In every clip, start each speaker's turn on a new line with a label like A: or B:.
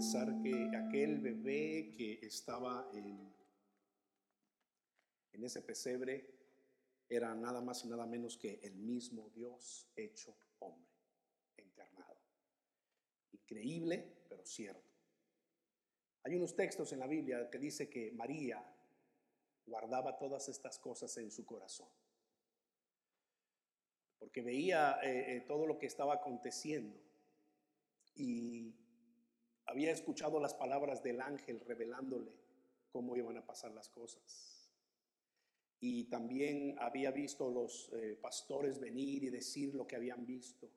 A: pensar que aquel bebé que estaba en, en ese pesebre era nada más y nada menos que el mismo Dios hecho hombre, encarnado. Increíble, pero cierto. Hay unos textos en la Biblia que dice que María guardaba todas estas cosas en su corazón, porque veía eh, eh, todo lo que estaba aconteciendo y había escuchado las palabras del ángel revelándole cómo iban a pasar las cosas y también había visto los eh, pastores venir y decir lo que habían visto.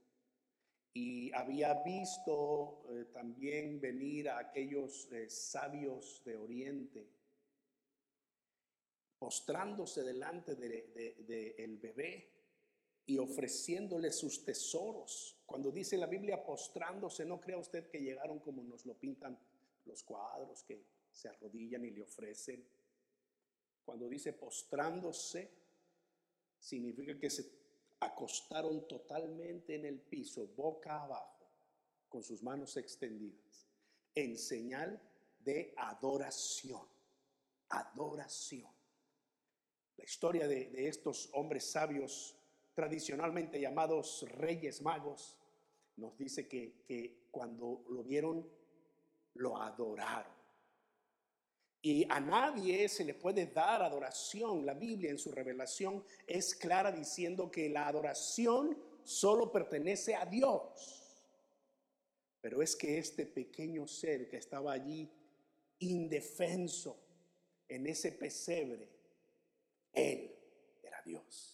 A: Y había visto eh, también venir a aquellos eh, sabios de Oriente, postrándose delante del de, el bebé y ofreciéndole sus tesoros. Cuando dice la Biblia postrándose, no crea usted que llegaron como nos lo pintan los cuadros, que se arrodillan y le ofrecen cuando dice postrándose, significa que se acostaron totalmente en el piso, boca abajo, con sus manos extendidas, en señal de adoración. Adoración. La historia de, estos hombres sabios, tradicionalmente llamados reyes magos, nos dice que, que cuando lo vieron, lo adoraron. Y a nadie se le puede dar adoración. La Biblia en su revelación es clara diciendo que la adoración solo pertenece a Dios. Pero es que este pequeño ser que estaba allí indefenso en ese pesebre, él era Dios.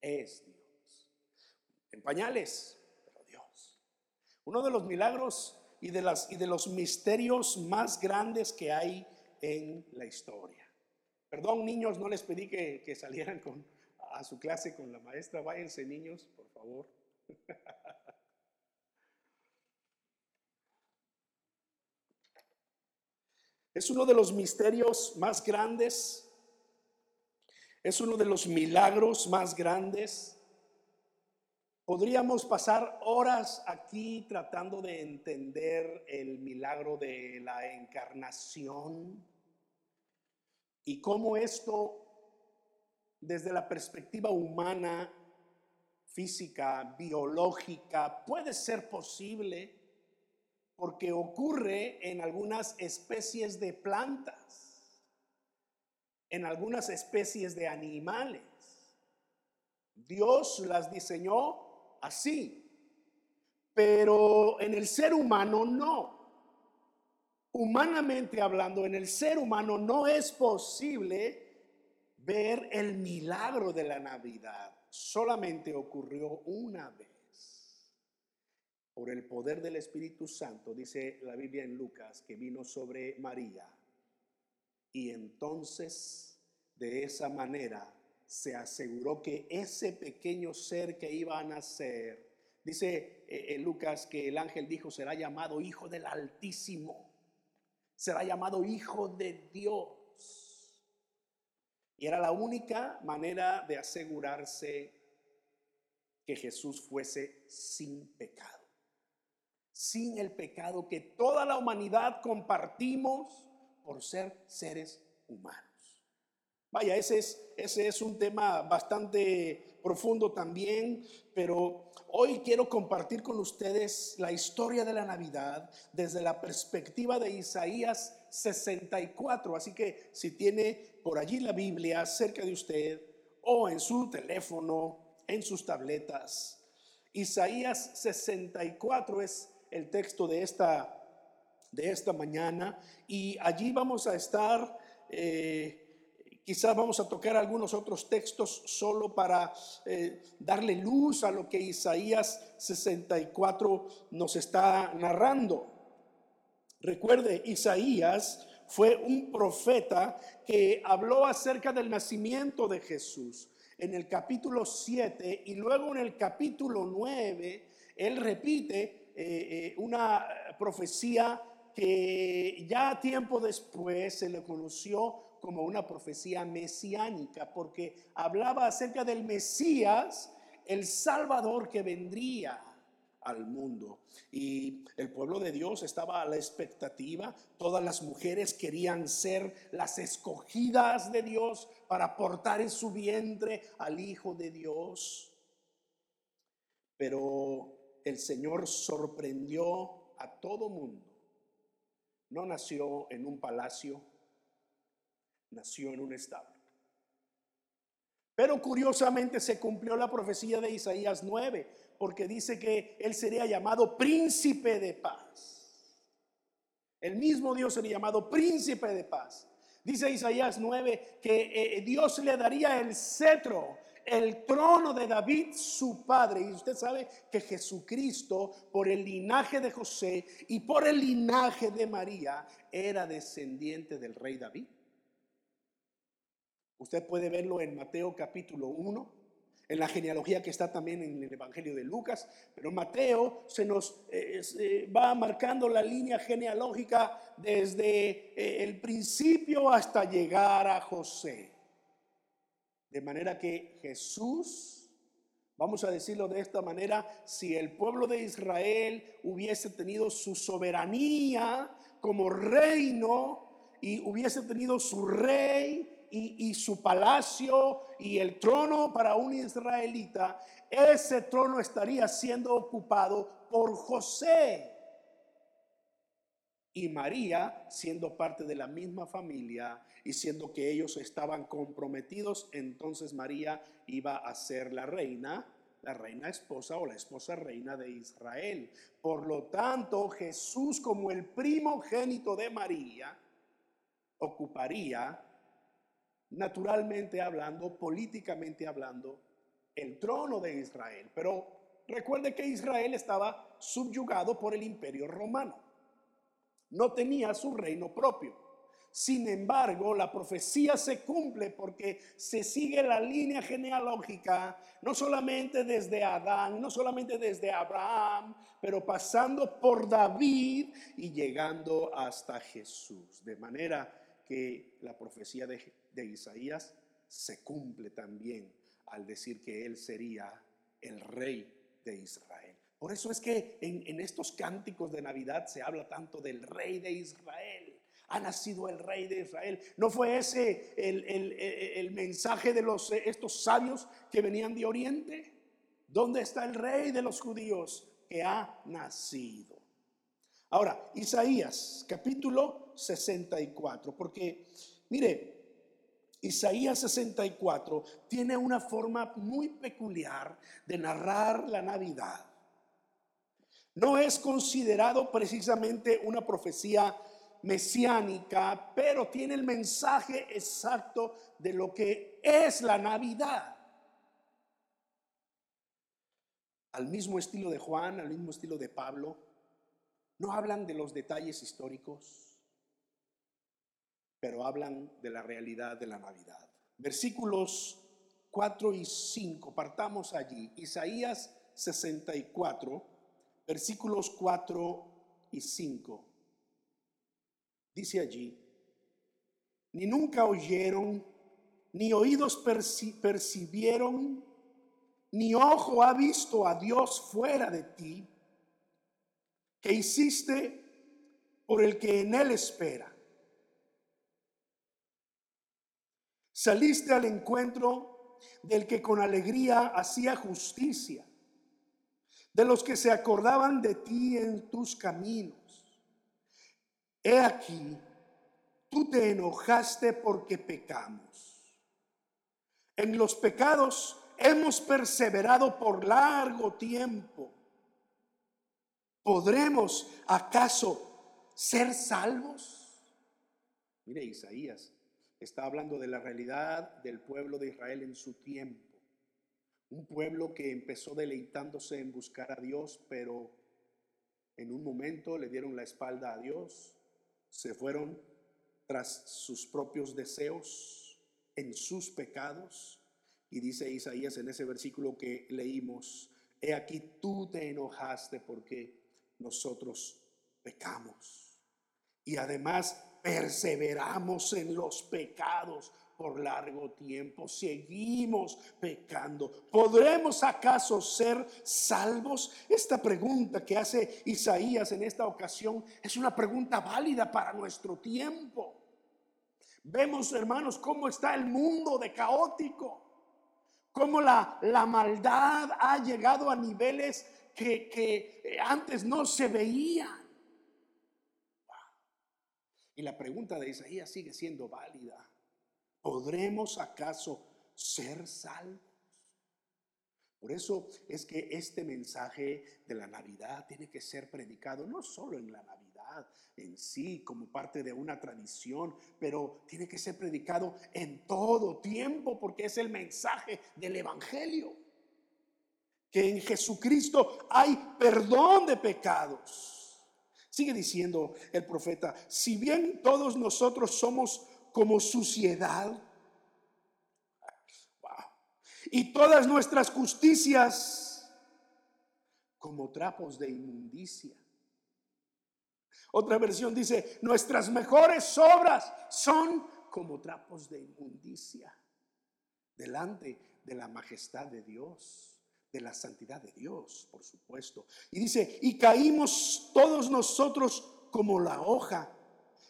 A: Es Dios. En pañales, pero Dios. Uno de los milagros y de, las, y de los misterios más grandes que hay en la historia. Perdón, niños, no les pedí que, salieran con, a su clase con la maestra. Váyanse, niños, por favor. Es uno de los misterios más grandes, es uno de los milagros más grandes. Podríamos pasar horas aquí tratando de entender el milagro de la encarnación y cómo esto, desde la perspectiva humana, física, biológica, puede ser posible porque ocurre en algunas especies de plantas, en algunas especies de animales. Dios las diseñó así, pero en el ser humano no humanamente hablando, en el ser humano no es posible ver el milagro de la Navidad. Solamente ocurrió una vez. Por el poder del Espíritu Santo, dice la Biblia en Lucas, que vino sobre María. Y entonces, de esa manera, se aseguró que ese pequeño ser que iba a nacer, dice eh, en Lucas que el ángel dijo, será llamado Hijo del Altísimo será llamado hijo de Dios. Y era la única manera de asegurarse que Jesús fuese sin pecado. Sin el pecado que toda la humanidad compartimos por ser seres humanos. Vaya, ese es, ese es un tema bastante profundo también, pero Hoy quiero compartir con ustedes la historia de la Navidad desde la perspectiva de Isaías 64. Así que si tiene por allí la Biblia cerca de usted o en su teléfono, en sus tabletas, Isaías 64 es el texto de esta, de esta mañana y allí vamos a estar... Eh, Quizás vamos a tocar algunos otros textos solo para eh, darle luz a lo que Isaías 64 nos está narrando. Recuerde, Isaías fue un profeta que habló acerca del nacimiento de Jesús. En el capítulo 7 y luego en el capítulo 9, él repite eh, una profecía que ya tiempo después se le conoció como una profecía mesiánica, porque hablaba acerca del Mesías, el Salvador que vendría al mundo. Y el pueblo de Dios estaba a la expectativa. Todas las mujeres querían ser las escogidas de Dios para portar en su vientre al Hijo de Dios. Pero el Señor sorprendió a todo mundo. No nació en un palacio, nació en un establo. Pero curiosamente se cumplió la profecía de Isaías 9, porque dice que él sería llamado príncipe de paz. El mismo Dios sería llamado príncipe de paz. Dice Isaías 9 que eh, Dios le daría el cetro, el trono de David, su padre. Y usted sabe que Jesucristo, por el linaje de José y por el linaje de María, era descendiente del rey David. Usted puede verlo en Mateo capítulo 1, en la genealogía que está también en el Evangelio de Lucas, pero Mateo se nos eh, eh, va marcando la línea genealógica desde eh, el principio hasta llegar a José. De manera que Jesús, vamos a decirlo de esta manera, si el pueblo de Israel hubiese tenido su soberanía como reino y hubiese tenido su rey, y, su palacio y el trono para un israelita, ese trono estaría siendo ocupado por José. Y María, siendo parte de la misma familia y siendo que ellos estaban comprometidos, entonces María iba a ser la reina, la reina esposa o la esposa reina de Israel. Por lo tanto, Jesús como el primogénito de María ocuparía naturalmente hablando, políticamente hablando, el trono de Israel. Pero recuerde que Israel estaba subyugado por el imperio romano. No tenía su reino propio. Sin embargo, la profecía se cumple porque se sigue la línea genealógica, no solamente desde Adán, no solamente desde Abraham, pero pasando por David y llegando hasta Jesús. De manera que la profecía de de Isaías se cumple también al decir que Él sería el rey de Israel. Por eso es que en, estos cánticos de Navidad se habla tanto del rey de Israel. Ha nacido el rey de Israel. ¿No fue ese el, mensaje de los, estos sabios que venían de Oriente? ¿Dónde está el rey de los judíos que ha nacido? Ahora, Isaías capítulo 64, porque mire, Isaías 64 tiene una forma muy peculiar de narrar la Navidad. No es considerado precisamente una profecía mesiánica, pero tiene el mensaje exacto de lo que es la Navidad. Al mismo estilo de Juan, al mismo estilo de Pablo, no hablan de los detalles históricos, pero hablan de la realidad de la Navidad. Versículos 4 y 5, partamos allí. Isaías 64, versículos 4 y 5. Dice allí, ni nunca oyeron, ni oídos percibieron, ni ojo ha visto a Dios fuera de ti, que hiciste por el que en él espera. Saliste al encuentro del que con alegría hacía justicia, de los que se acordaban de ti en tus caminos. He aquí, tú te enojaste porque pecamos. En los pecados hemos perseverado por largo tiempo. ¿Podremos acaso ser salvos? Mire Isaías está hablando de la realidad del pueblo de Israel en su tiempo. Un pueblo que empezó deleitándose en buscar a Dios, pero en un momento le dieron la espalda a Dios, se fueron tras sus propios deseos, en sus pecados. Y dice Isaías en ese versículo que leímos, he aquí tú te enojaste porque nosotros pecamos. Y además perseveramos en los pecados por largo tiempo. Seguimos pecando. ¿Podremos acaso ser salvos? Esta pregunta que hace Isaías en esta ocasión es una pregunta válida para nuestro tiempo. Vemos, hermanos, cómo está el mundo de caótico, cómo la, la maldad ha llegado a niveles que, que antes no se veían. Y la pregunta de Isaías sigue siendo válida. ¿Podremos acaso ser salvos? Por eso es que este mensaje de la Navidad tiene que ser predicado no solo en la Navidad en sí como parte de una tradición, pero tiene que ser predicado en todo tiempo porque es el mensaje del Evangelio. Que en Jesucristo hay perdón de pecados Sigue diciendo el profeta, si bien todos nosotros somos como suciedad, y todas nuestras justicias como trapos de inmundicia. Otra versión dice, nuestras mejores obras son como trapos de inmundicia delante de la majestad de Dios de la santidad de Dios, por supuesto. Y dice, y caímos todos nosotros como la hoja,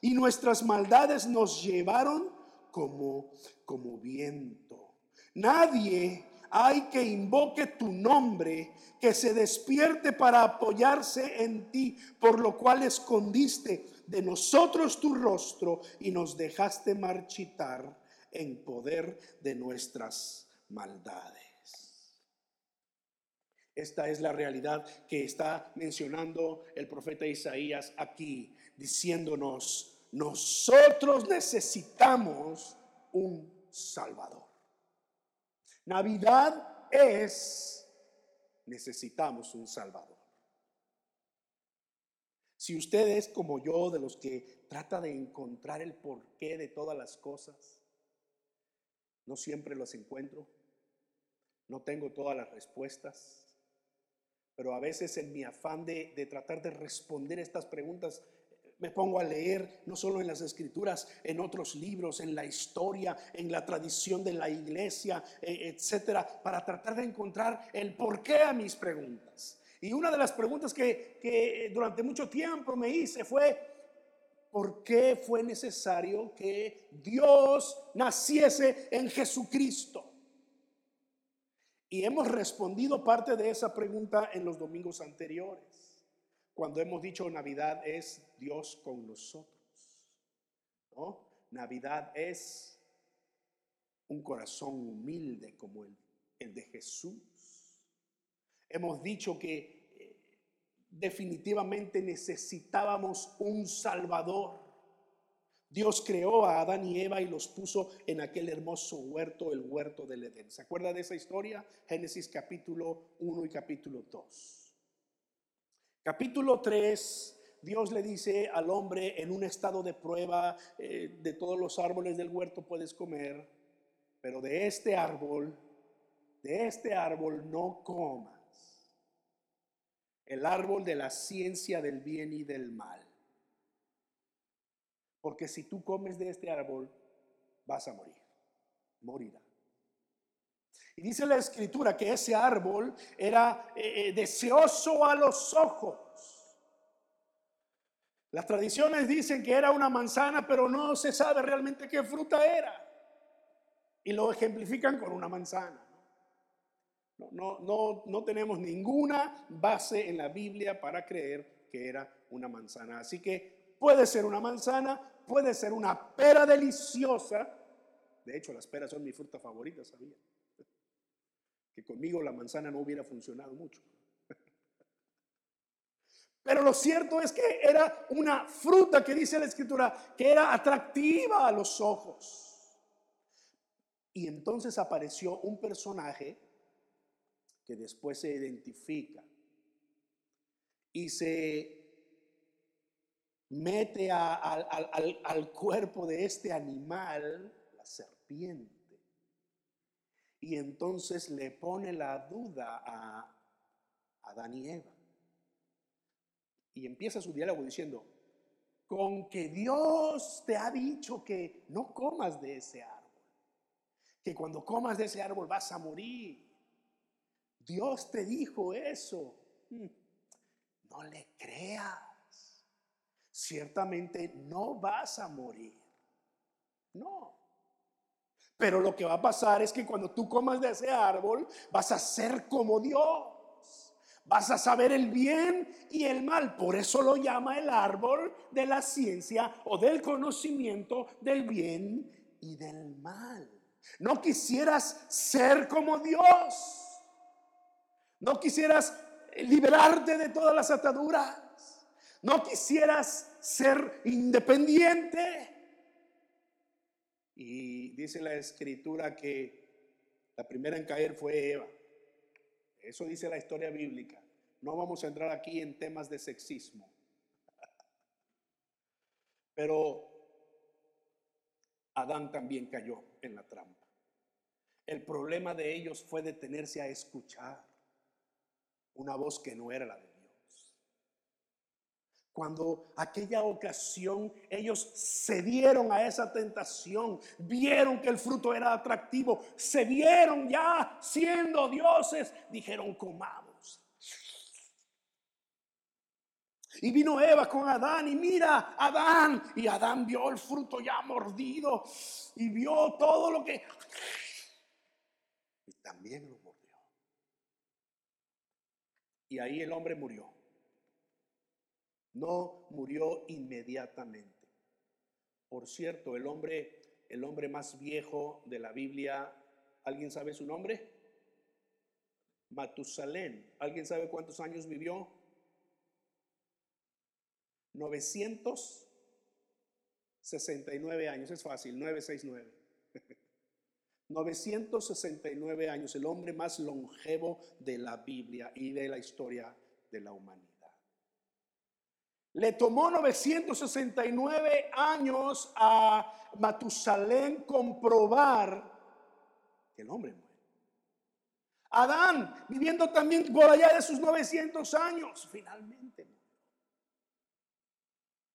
A: y nuestras maldades nos llevaron como, como viento. Nadie hay que invoque tu nombre, que se despierte para apoyarse en ti, por lo cual escondiste de nosotros tu rostro y nos dejaste marchitar en poder de nuestras maldades. Esta es la realidad que está mencionando el profeta Isaías aquí, diciéndonos, nosotros necesitamos un Salvador. Navidad es, necesitamos un Salvador. Si usted es como yo, de los que trata de encontrar el porqué de todas las cosas, no siempre los encuentro, no tengo todas las respuestas, pero a veces en mi afán de, tratar de responder estas preguntas, me pongo a leer no solo en las escrituras, en otros libros, en la historia, en la tradición de la iglesia, e, etcétera, para tratar de encontrar el porqué a mis preguntas. Y una de las preguntas que, que durante mucho tiempo me hice fue, ¿por qué fue necesario que Dios naciese en Jesucristo? Y hemos respondido parte de esa pregunta en los domingos anteriores, cuando hemos dicho Navidad es Dios con nosotros. ¿no? Navidad es un corazón humilde como el, el de Jesús. Hemos dicho que eh, definitivamente necesitábamos un Salvador. Dios creó a Adán y Eva y los puso en aquel hermoso huerto, el huerto del Edén. ¿Se acuerda de esa historia? Génesis capítulo 1 y capítulo 2. Capítulo 3, Dios le dice al hombre en un estado de prueba, eh, de todos los árboles del huerto puedes comer, pero de este árbol, de este árbol no comas. El árbol de la ciencia del bien y del mal porque si tú comes de este árbol, vas a morir. Morirá. Y dice la escritura que ese árbol era eh, eh, deseoso a los ojos. Las tradiciones dicen que era una manzana, pero no se sabe realmente qué fruta era. Y lo ejemplifican con una manzana. No, no, no, no tenemos ninguna base en la Biblia para creer que era una manzana. Así que puede ser una manzana, puede ser una pera deliciosa. De hecho, las peras son mi fruta favorita, ¿sabía? Que conmigo la manzana no hubiera funcionado mucho. Pero lo cierto es que era una fruta que dice la escritura que era atractiva a los ojos. Y entonces apareció un personaje que después se identifica y se mete al, cuerpo de este animal la serpiente. Y entonces le pone la duda a Adán y Eva. Y empieza su diálogo diciendo, con que Dios te ha dicho que no comas de ese árbol. que cuando comas de ese árbol vas a morir. Dios te dijo eso. Mm. No le creas. Ciertamente no vas a morir. No. Pero lo que va a pasar es que cuando tú comas de ese árbol, vas a ser como Dios. Vas a saber el bien y el mal. Por eso lo llama el árbol de la ciencia o del conocimiento del bien y del mal. No quisieras ser como Dios. No quisieras liberarte de todas las ataduras. No quisieras ser independiente. Y dice la escritura que la primera en caer fue Eva. Eso dice la historia bíblica. No vamos a entrar aquí en temas de sexismo. Pero Adán también cayó en la trampa. El problema de ellos fue detenerse a escuchar una voz que no era la de. Cuando aquella ocasión ellos cedieron a esa tentación, vieron que el fruto era atractivo, se vieron ya siendo dioses, dijeron comamos. Y vino Eva con Adán y mira, Adán, y Adán vio el fruto ya mordido y vio todo lo que... Y también lo mordió. Y ahí el hombre murió. No murió inmediatamente. Por cierto, el hombre, el hombre más viejo de la Biblia, ¿alguien sabe su nombre? Matusalén. ¿Alguien sabe cuántos años vivió? 969 años. Es fácil, 969. 969 años, el hombre más longevo de la Biblia y de la historia de la humanidad. Le tomó 969 años a Matusalén comprobar que el hombre muere. Adán, viviendo también por allá de sus 900 años, finalmente murió.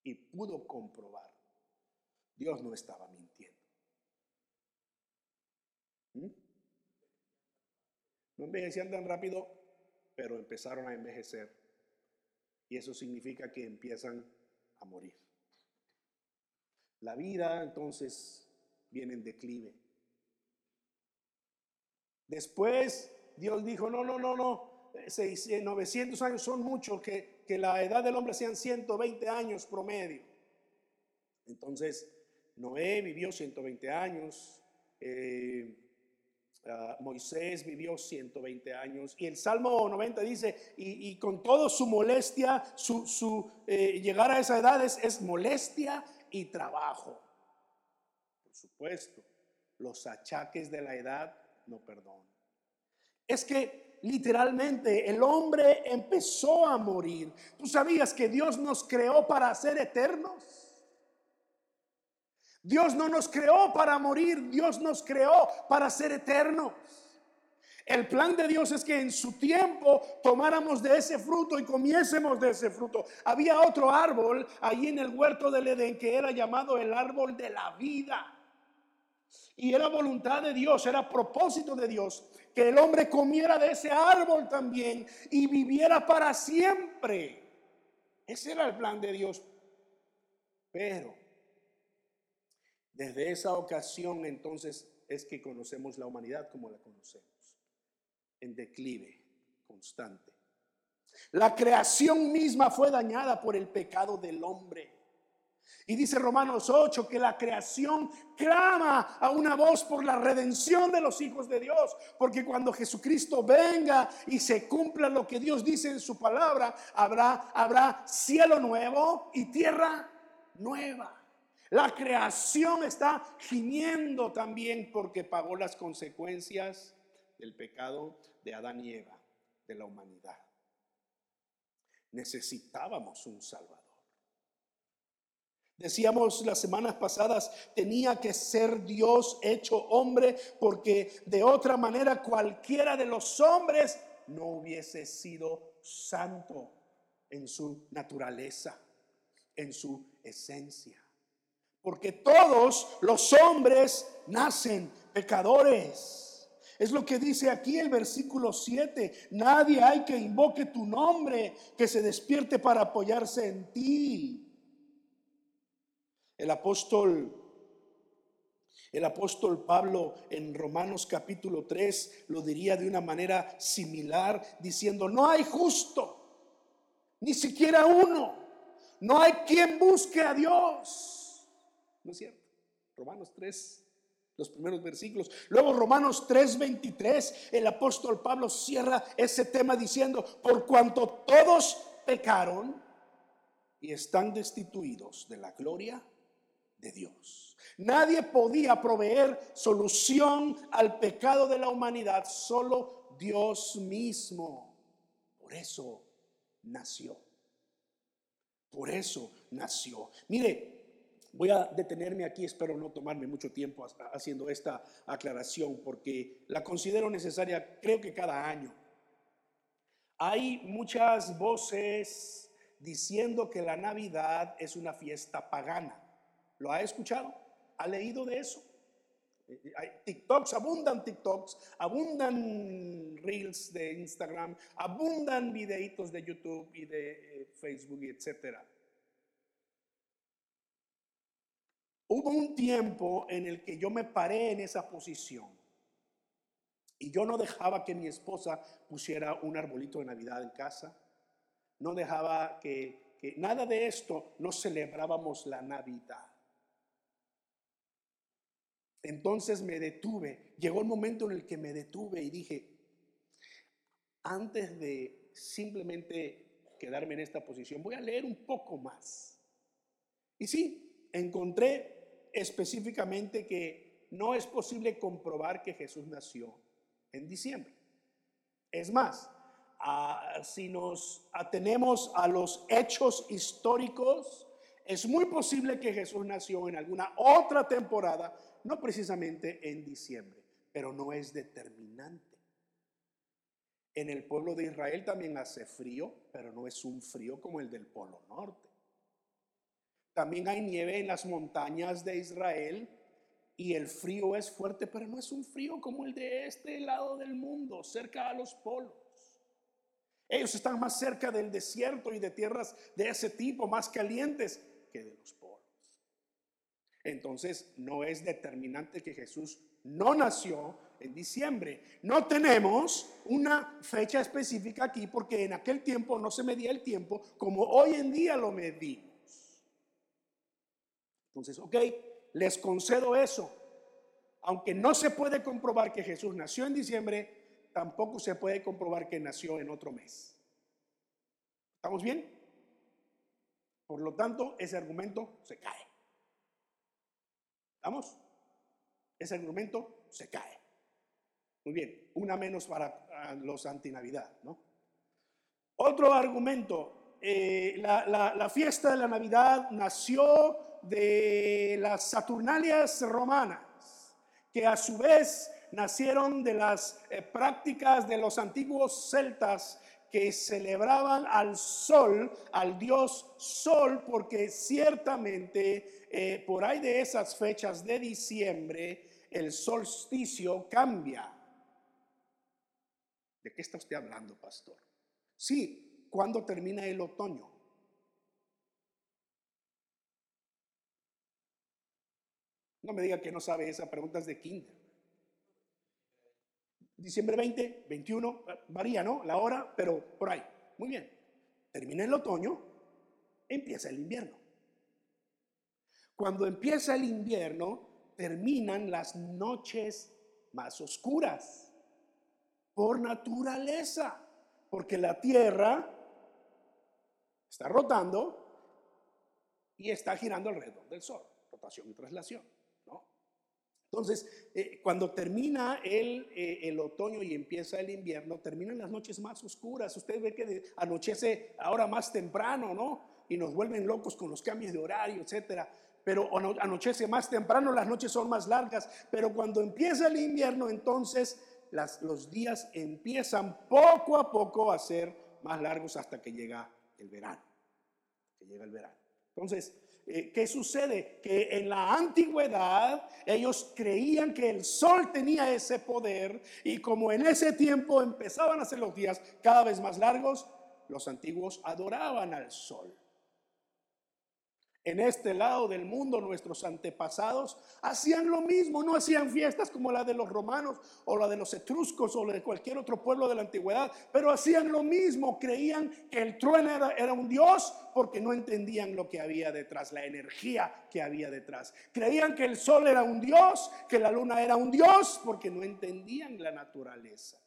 A: Y pudo comprobar, Dios no estaba mintiendo. ¿Mm? No envejecían tan rápido, pero empezaron a envejecer. Y eso significa que empiezan a morir. La vida entonces viene en declive. Después Dios dijo, no, no, no, no, 900 años son muchos, que, que la edad del hombre sean 120 años promedio. Entonces, Noé vivió 120 años, eh, Ah, Moisés vivió 120 años y el Salmo 90 dice, y, con todo su molestia, su, eh, llegar a esa edad es, molestia y trabajo. Por supuesto, los achaques de la edad no perdonan. Es que literalmente el hombre empezó a morir. ¿Tú sabías que Dios nos creó para ser eternos? Dios no nos creó para morir, Dios nos creó para ser eternos. El plan de Dios es que en su tiempo tomáramos de ese fruto y comiésemos de ese fruto. Había otro árbol ahí en el huerto del Edén que era llamado el árbol de la vida. Y era voluntad de Dios, era propósito de Dios que el hombre comiera de ese árbol también y viviera para siempre. Ese era el plan de Dios. Pero desde esa ocasión entonces es que conocemos la humanidad como la conocemos, en declive constante. La creación misma fue dañada por el pecado del hombre. Y dice Romanos 8 que la creación clama a una voz por la redención de los hijos de Dios. Porque cuando Jesucristo venga y se cumpla lo que Dios dice en su palabra, habrá, habrá cielo nuevo y tierra nueva. La creación está gimiendo también porque pagó las consecuencias del pecado de Adán y Eva, de la humanidad. Necesitábamos un Salvador. Decíamos las semanas pasadas, tenía que ser Dios hecho hombre porque de otra manera cualquiera de los hombres no hubiese sido santo en su naturaleza, en su esencia. Porque todos los hombres nacen pecadores. Es lo que dice aquí el versículo 7. Nadie hay que invoque tu nombre, que se despierte para apoyarse en ti. El apóstol el apóstol Pablo en Romanos capítulo 3 lo diría de una manera similar, diciendo, no hay justo, ni siquiera uno, no hay quien busque a Dios. ¿No es cierto? Romanos 3, los primeros versículos. Luego Romanos 3:23, el apóstol Pablo cierra ese tema diciendo, por cuanto todos pecaron y están destituidos de la gloria de Dios. Nadie podía proveer solución al pecado de la humanidad, solo Dios mismo. Por eso nació. Por eso nació. Mire, Voy a detenerme aquí, espero no tomarme mucho tiempo haciendo esta aclaración porque la considero necesaria, creo que cada año. Hay muchas voces diciendo que la Navidad es una fiesta pagana. ¿Lo ha escuchado? ¿Ha leído de eso? Eh, eh, TikToks, abundan TikToks, abundan reels de Instagram, abundan videitos de YouTube y de eh, Facebook, etcétera. Hubo un tiempo en el que yo me paré en esa posición y yo no dejaba que mi esposa pusiera un arbolito de Navidad en casa, no dejaba que, que nada de esto, no celebrábamos la Navidad. Entonces me detuve, llegó el momento en el que me detuve y dije, antes de simplemente quedarme en esta posición, voy a leer un poco más. Y sí, encontré específicamente que no es posible comprobar que Jesús nació en diciembre. Es más, si nos atenemos a los hechos históricos, es muy posible que Jesús nació en alguna otra temporada, no precisamente en diciembre, pero no es determinante. En el pueblo de Israel también hace frío, pero no es un frío como el del Polo Norte. También hay nieve en las montañas de Israel y el frío es fuerte, pero no es un frío como el de este lado del mundo, cerca a los polos. Ellos están más cerca del desierto y de tierras de ese tipo, más calientes que de los polos. Entonces, no es determinante que Jesús no nació en diciembre. No tenemos una fecha específica aquí porque en aquel tiempo no se medía el tiempo como hoy en día lo medimos. Entonces, ok, les concedo eso. Aunque no se puede comprobar que Jesús nació en diciembre, tampoco se puede comprobar que nació en otro mes. ¿Estamos bien? Por lo tanto, ese argumento se cae. ¿Estamos? Ese argumento se cae. Muy bien, una menos para ah, los antinavidad, ¿no? Otro argumento, eh, la fiesta de la Navidad nació de las Saturnalias romanas, que a su vez nacieron de las eh, prácticas de los antiguos celtas que celebraban al sol, al dios sol, porque ciertamente eh, por ahí de esas fechas de diciembre el solsticio cambia. ¿De qué está usted hablando, pastor? Sí, cuando termina el otoño? No me diga que no sabe esa pregunta es de kinder. Diciembre 20, 21, varía, ¿no? La hora, pero por ahí. Muy bien. Termina el otoño, empieza el invierno. Cuando empieza el invierno, terminan las noches más oscuras por naturaleza, porque la Tierra está rotando y está girando alrededor del Sol, rotación y traslación. Entonces, eh, cuando termina el, eh, el, otoño y empieza el invierno, terminan las noches más oscuras. Usted ve que anochece ahora más temprano, ¿no? Y nos vuelven locos con los cambios de horario, etcétera. Pero anochece más temprano, las noches son más largas. Pero cuando empieza el invierno, entonces los días empiezan poco a poco a ser más largos hasta que llega el verano. Que llega el verano. Entonces, ¿qué sucede? Que en la antigüedad ellos creían que el sol tenía ese poder y como en ese tiempo empezaban a ser los días cada vez más largos, los antiguos adoraban al sol. En este lado del mundo nuestros antepasados hacían lo mismo, no hacían fiestas como la de los romanos o la de los etruscos o la de cualquier otro pueblo de la antigüedad, pero hacían lo mismo, creían que el trueno era, un dios porque no entendían lo que había detrás, la energía que había detrás. Creían que el sol era un dios, que la luna era un dios porque no entendían la naturaleza.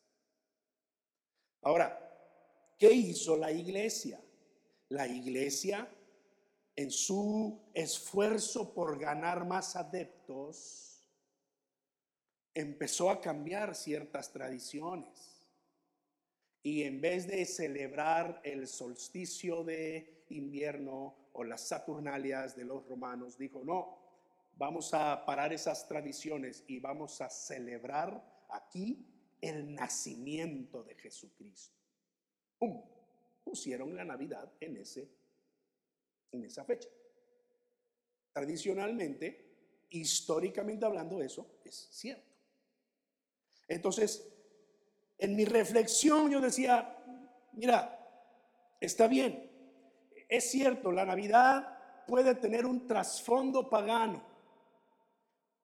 A: Ahora, ¿qué hizo la iglesia? La iglesia en su esfuerzo por ganar más adeptos, empezó a cambiar ciertas tradiciones. Y en vez de celebrar el solsticio de invierno o las Saturnalias de los romanos, dijo, no, vamos a parar esas tradiciones y vamos a celebrar aquí el nacimiento de Jesucristo. Pusieron la Navidad en ese en esa fecha. Tradicionalmente, históricamente hablando, eso es cierto. Entonces, en mi reflexión yo decía, mira, está bien, es cierto, la Navidad puede tener un trasfondo pagano,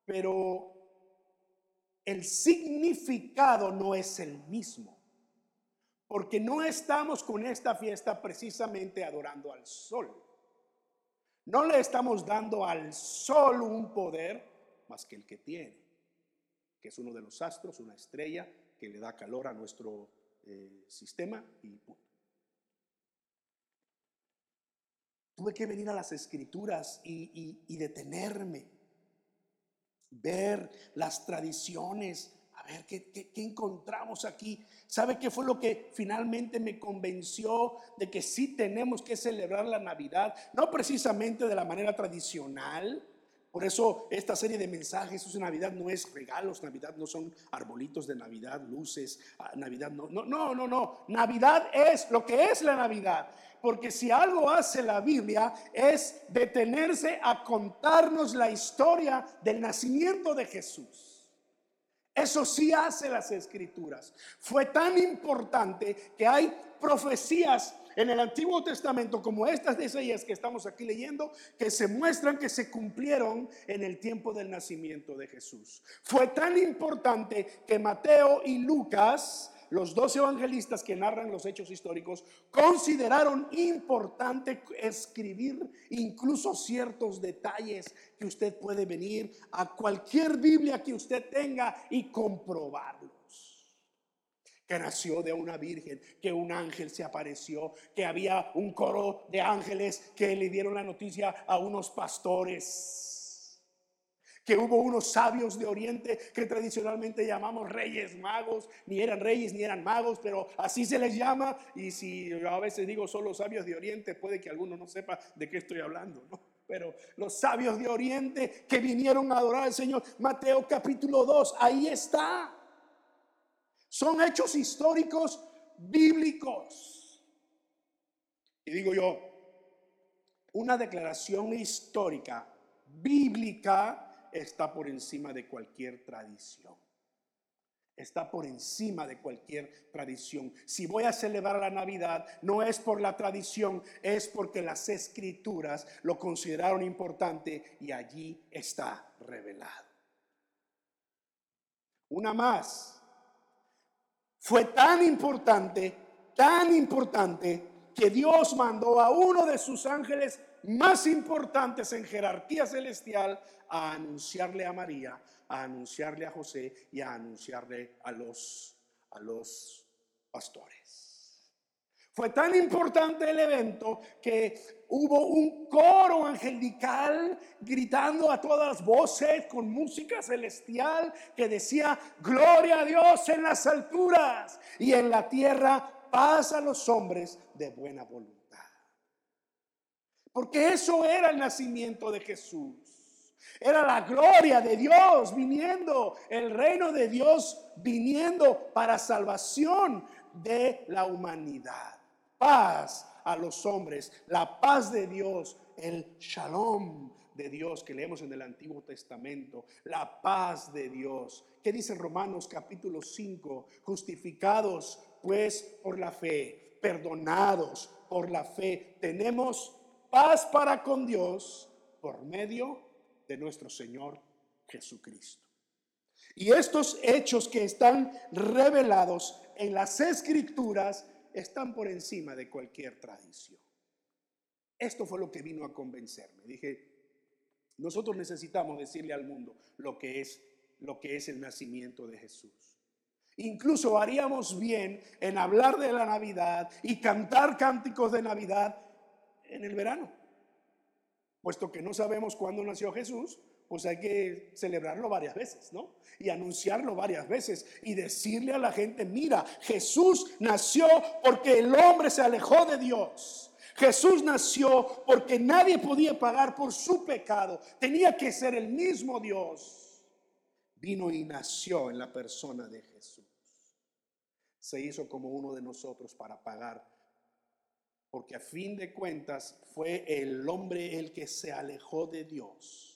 A: pero el significado no es el mismo. Porque no estamos con esta fiesta precisamente adorando al sol. No le estamos dando al sol un poder más que el que tiene, que es uno de los astros, una estrella que le da calor a nuestro eh, sistema y punto. Tuve que venir a las escrituras y detenerme, ver las tradiciones a ver, ¿qué, encontramos aquí? ¿Sabe qué fue lo que finalmente me convenció de que sí tenemos que celebrar la Navidad? No precisamente de la manera tradicional. Por eso esta serie de mensajes, es Navidad no es regalos, Navidad no son arbolitos de Navidad, luces, ah, Navidad no, no, no, no, no. Navidad es lo que es la Navidad. Porque si algo hace la Biblia es detenerse a contarnos la historia del nacimiento de Jesús. Eso sí hace las escrituras. Fue tan importante que hay profecías en el Antiguo Testamento como estas de Isaías que estamos aquí leyendo, que se muestran que se cumplieron en el tiempo del nacimiento de Jesús. Fue tan importante que Mateo y Lucas los dos evangelistas que narran los hechos históricos consideraron importante escribir incluso ciertos detalles que usted puede venir a cualquier Biblia que usted tenga y comprobarlos. Que nació de una virgen, que un ángel se apareció, que había un coro de ángeles que le dieron la noticia a unos pastores que hubo unos sabios de Oriente que tradicionalmente llamamos reyes magos, ni eran reyes ni eran magos, pero así se les llama. Y si a veces digo solo sabios de Oriente, puede que alguno no sepa de qué estoy hablando, ¿no? Pero los sabios de Oriente que vinieron a adorar al Señor, Mateo capítulo 2, ahí está. Son hechos históricos bíblicos. Y digo yo, una declaración histórica bíblica está por encima de cualquier tradición. Está por encima de cualquier tradición. Si voy a celebrar la Navidad, no es por la tradición, es porque las escrituras lo consideraron importante y allí está revelado. Una más. Fue tan importante, tan importante, que Dios mandó a uno de sus ángeles más importantes en jerarquía celestial a anunciarle a María, a anunciarle a José y a anunciarle a los, a los pastores. Fue tan importante el evento que hubo un coro angelical gritando a todas voces con música celestial que decía, gloria a Dios en las alturas y en la tierra paz a los hombres de buena voluntad. Porque eso era el nacimiento de Jesús. Era la gloria de Dios viniendo, el reino de Dios viniendo para salvación de la humanidad. Paz a los hombres, la paz de Dios, el shalom de Dios que leemos en el Antiguo Testamento, la paz de Dios. ¿Qué dice Romanos capítulo 5? Justificados pues por la fe, perdonados por la fe, tenemos paz para con Dios por medio de nuestro Señor Jesucristo. Y estos hechos que están revelados en las escrituras están por encima de cualquier tradición. Esto fue lo que vino a convencerme. Dije, nosotros necesitamos decirle al mundo lo que es lo que es el nacimiento de Jesús. Incluso haríamos bien en hablar de la Navidad y cantar cánticos de Navidad en el verano. Puesto que no sabemos cuándo nació Jesús, pues hay que celebrarlo varias veces, ¿no? Y anunciarlo varias veces y decirle a la gente, mira, Jesús nació porque el hombre se alejó de Dios. Jesús nació porque nadie podía pagar por su pecado. Tenía que ser el mismo Dios. Vino y nació en la persona de Jesús. Se hizo como uno de nosotros para pagar. Porque a fin de cuentas fue el hombre el que se alejó de Dios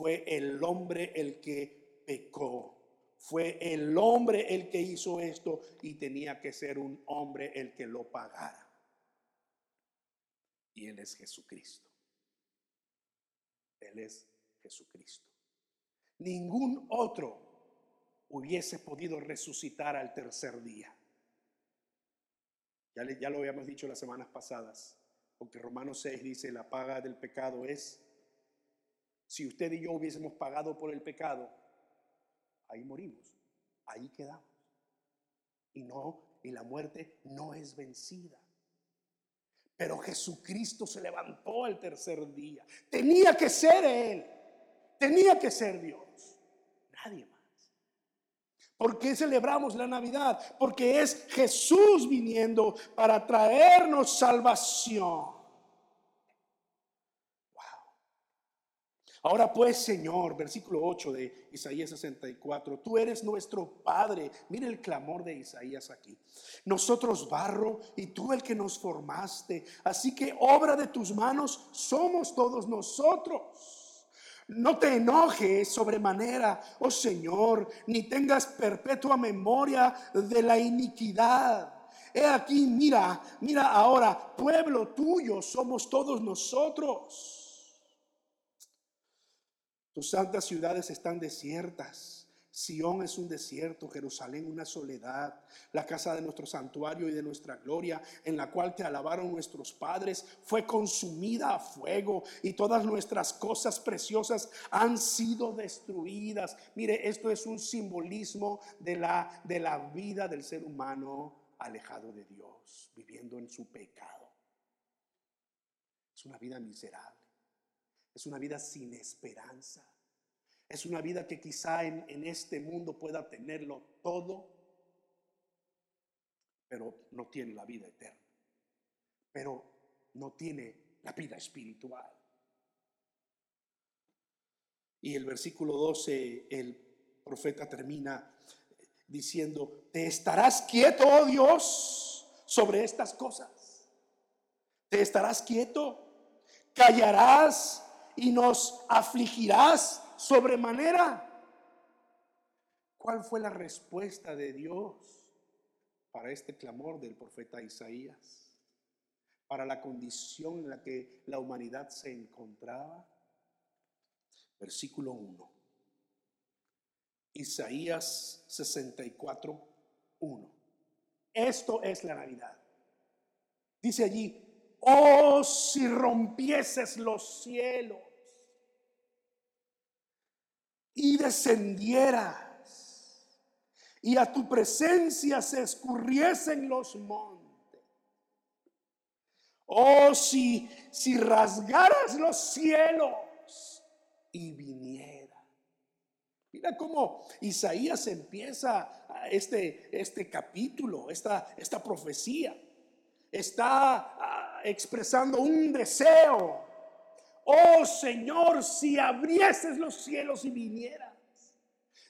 A: fue el hombre el que pecó. Fue el hombre el que hizo esto y tenía que ser un hombre el que lo pagara. Y Él es Jesucristo. Él es Jesucristo. Ningún otro hubiese podido resucitar al tercer día. Ya, ya lo habíamos dicho las semanas pasadas, porque Romanos 6 dice, la paga del pecado es si usted y yo hubiésemos pagado por el pecado, ahí morimos, ahí quedamos. Y no, y la muerte no es vencida. Pero Jesucristo se levantó el tercer día. Tenía que ser Él. Tenía que ser Dios. Nadie. ¿Por qué celebramos la Navidad? Porque es Jesús viniendo para traernos salvación. Ahora pues, Señor, versículo 8 de Isaías 64, tú eres nuestro Padre. Mire el clamor de Isaías aquí. Nosotros barro y tú el que nos formaste. Así que obra de tus manos somos todos nosotros. No te enojes sobremanera, oh Señor, ni tengas perpetua memoria de la iniquidad. He aquí, mira, mira ahora, pueblo tuyo somos todos nosotros. Tus santas ciudades están desiertas. Sión es un desierto, Jerusalén una soledad, la casa de nuestro santuario y de nuestra gloria, en la cual te alabaron nuestros padres, fue consumida a fuego y todas nuestras cosas preciosas han sido destruidas. Mire, esto es un simbolismo de la, de la vida del ser humano alejado de Dios, viviendo en su pecado. Es una vida miserable. Es una vida sin esperanza. Es una vida que quizá en, este mundo pueda tenerlo todo, pero no tiene la vida eterna. Pero no tiene la vida espiritual. Y el versículo 12, el profeta termina diciendo, ¿te estarás quieto, oh Dios, sobre estas cosas? ¿Te estarás quieto? ¿Callarás y nos afligirás sobremanera. ¿Cuál fue la respuesta de Dios para este clamor del profeta Isaías? Para la condición en la que la humanidad se encontraba. Versículo 1. Isaías 64, 1. Esto es la Navidad. Dice allí, oh si rompieses los cielos y descendieras y a tu presencia se escurriesen los montes. Oh, si, si rasgaras los cielos y viniera. Mira cómo Isaías empieza este, este capítulo, esta, esta profecía. Está ah, expresando un deseo oh Señor, si abrieses los cielos y vinieras.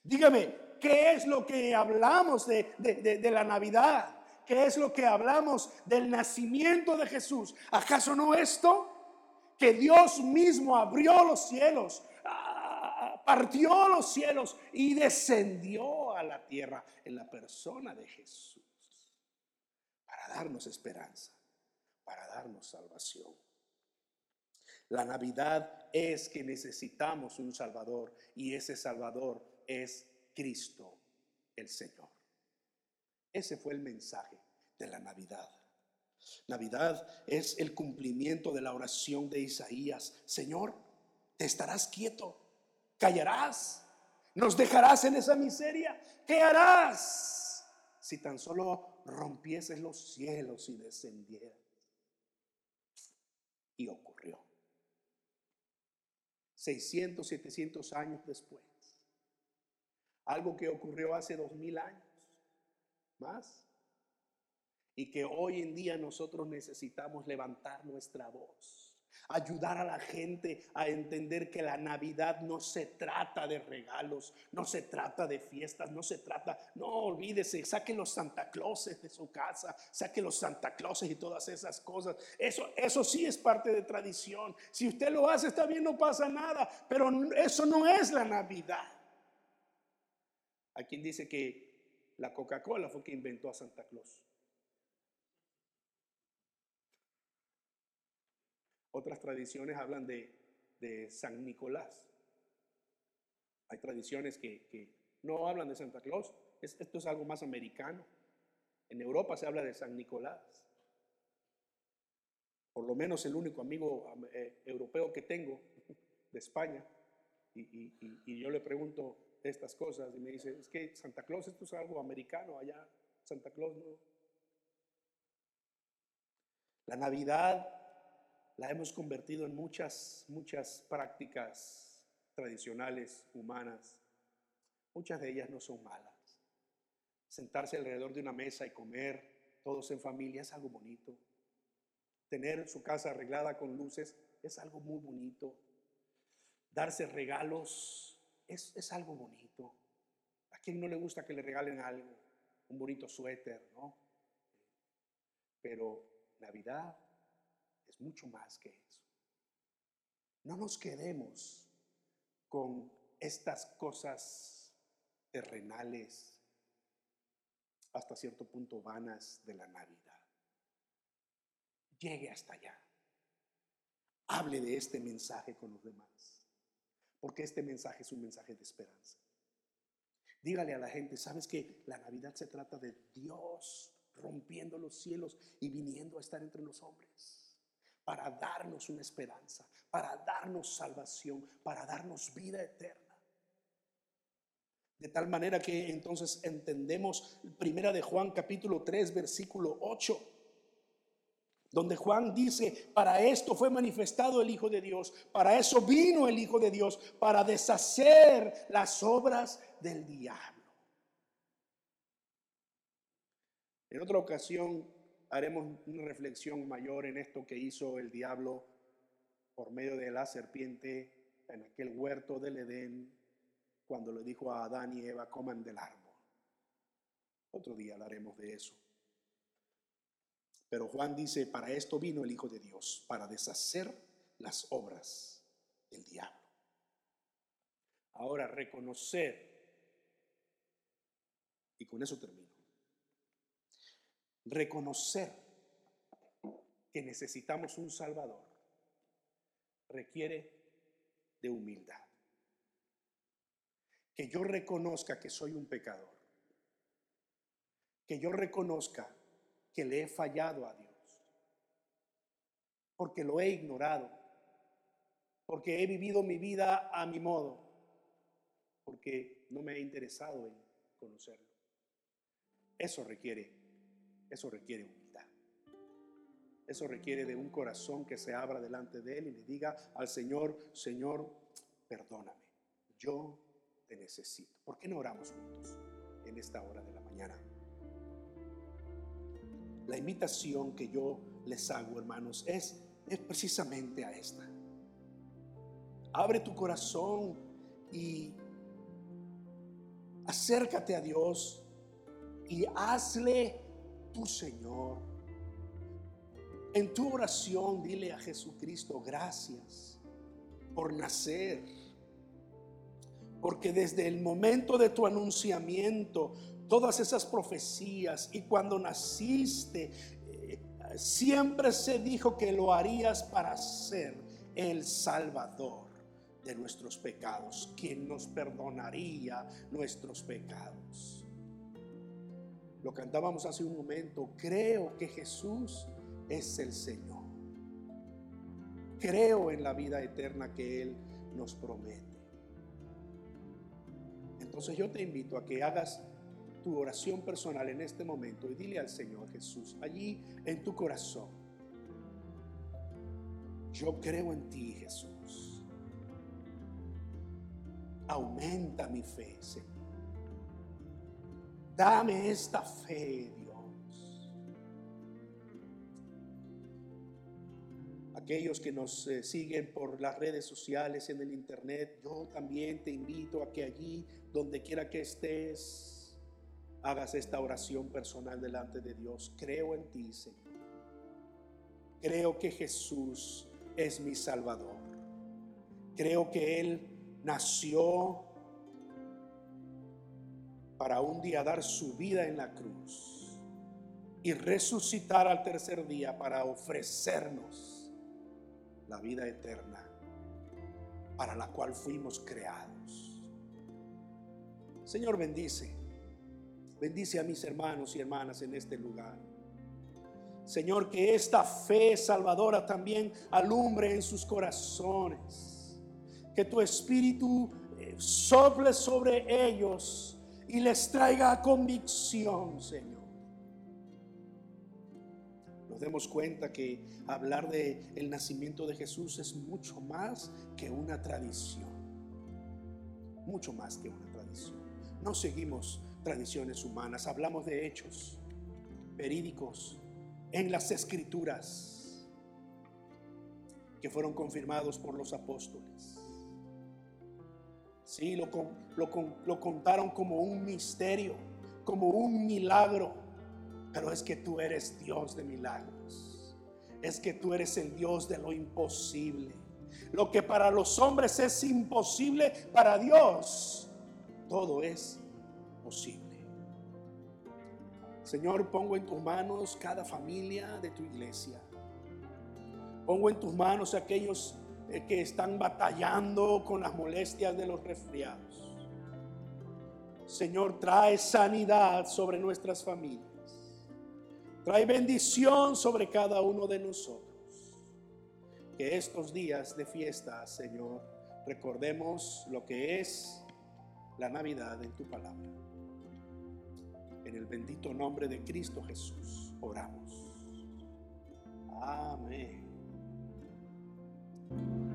A: Dígame, ¿qué es lo que hablamos de, la Navidad? que es lo que hablamos del nacimiento de Jesús. ¿Acaso no esto? Que Dios mismo abrió los cielos, ah, partió los cielos y descendió a la tierra en la persona de Jesús para darnos esperanza, para darnos salvación. La Navidad es que necesitamos un Salvador y ese Salvador es Cristo el Señor. Ese fue el mensaje de la Navidad. Navidad es el cumplimiento de la oración de Isaías. Señor, te estarás quieto, callarás, nos dejarás en esa miseria. ¿Qué harás si tan solo rompieses los cielos y descendieras? Y ocurrió. 600, 700 años después. Algo que ocurrió hace dos mil años, más. Y que hoy en día nosotros necesitamos levantar nuestra voz ayudar a la gente a entender que la Navidad no se trata de regalos, no se trata de fiestas, no se trata, no olvídese, saque los Santa Clauses de su casa, saque los Santa Clauses y todas esas cosas. Eso, eso sí es parte de tradición. Si usted lo hace, está bien, no pasa nada, pero eso no es la Navidad. Hay quien dice que la Coca-Cola fue que inventó a Santa Claus. Otras tradiciones hablan de, San Nicolás. Hay tradiciones que, no hablan de Santa Claus. esto es algo más americano. En Europa se habla de San Nicolás. Por lo menos el único amigo eh, europeo que tengo de España. Y, yo le pregunto estas cosas y me dice, es que Santa Claus esto es algo americano, allá Santa Claus no. La Navidad la hemos convertido en muchas, muchas prácticas tradicionales, humanas. Muchas de ellas no son malas. Sentarse alrededor de una mesa y comer todos en familia es algo bonito. Tener su casa arreglada con luces es algo muy bonito. Darse regalos es, es algo bonito. ¿A quién no le gusta que le regalen algo? Un bonito suéter, ¿no? Pero Navidad es mucho más que eso. No nos quedemos con estas cosas terrenales, hasta cierto punto vanas de la Navidad. Llegue hasta allá. Hable de este mensaje con los demás, porque este mensaje es un mensaje de esperanza. Dígale a la gente, ¿sabes que la Navidad se trata de Dios rompiendo los cielos y viniendo a estar entre los hombres? Para darnos una esperanza, para darnos salvación, para darnos vida eterna. De tal manera que entonces entendemos primera de Juan capítulo 3 versículo 8 donde Juan dice, para esto fue manifestado el Hijo de Dios, para eso vino el Hijo de Dios, para deshacer las obras del diablo. En otra ocasión haremos una reflexión mayor en esto que hizo el diablo por medio de la serpiente en aquel huerto del Edén, cuando le dijo a Adán y Eva, coman del árbol. Otro día hablaremos de eso. Pero Juan dice, para esto vino el Hijo de Dios, para deshacer las obras del diablo. Ahora, reconocer, y con eso termino Reconocer que necesitamos un Salvador requiere de humildad. Que yo reconozca que soy un pecador. Que yo reconozca que le he fallado a Dios. Porque lo he ignorado. Porque he vivido mi vida a mi modo. Porque no me he interesado en conocerlo. Eso requiere eso requiere humildad. Eso requiere de un corazón que se abra delante de Él y le diga al Señor, Señor, perdóname, yo te necesito. ¿Por qué no oramos juntos en esta hora de la mañana? La invitación que yo les hago, hermanos, es, es precisamente a esta. Abre tu corazón y acércate a Dios y hazle tu Señor. En tu oración dile a Jesucristo gracias por nacer. Porque desde el momento de tu anunciamiento, todas esas profecías y cuando naciste, eh, siempre se dijo que lo harías para ser el Salvador de nuestros pecados, quien nos perdonaría nuestros pecados. Lo cantábamos hace un momento, creo que Jesús es el Señor. Creo en la vida eterna que Él nos promete. Entonces yo te invito a que hagas tu oración personal en este momento y dile al Señor Jesús, allí en tu corazón, yo creo en ti Jesús. Aumenta mi fe, Señor. Dame esta fe, Dios. Aquellos que nos eh, siguen por las redes sociales, en el internet, yo también te invito a que allí, donde quiera que estés, hagas esta oración personal delante de Dios. Creo en ti, Señor. Creo que Jesús es mi Salvador. Creo que Él nació para un día dar su vida en la cruz y resucitar al tercer día para ofrecernos la vida eterna para la cual fuimos creados. Señor, bendice, bendice a mis hermanos y hermanas en este lugar. Señor, que esta fe salvadora también alumbre en sus corazones. Que tu espíritu eh, sople sobre ellos y les traiga convicción, Señor. Nos demos cuenta que hablar de el nacimiento de Jesús es mucho más que una tradición. Mucho más que una tradición. No seguimos tradiciones humanas, hablamos de hechos verídicos en las escrituras que fueron confirmados por los apóstoles. Sí, lo, lo, contaron como un misterio, como un milagro. Pero es que tú eres Dios de milagros. Es que tú eres el Dios de lo imposible. Lo que para los hombres es imposible, para Dios todo es posible. Señor, pongo en tus manos cada familia de tu iglesia. Pongo en tus manos aquellos que están batallando con las molestias de los resfriados. Señor, trae sanidad sobre nuestras familias. Trae bendición sobre cada uno de nosotros. Que estos días de fiesta, Señor, recordemos lo que es la Navidad en tu palabra. En el bendito nombre de Cristo Jesús oramos. Amén. Thank you.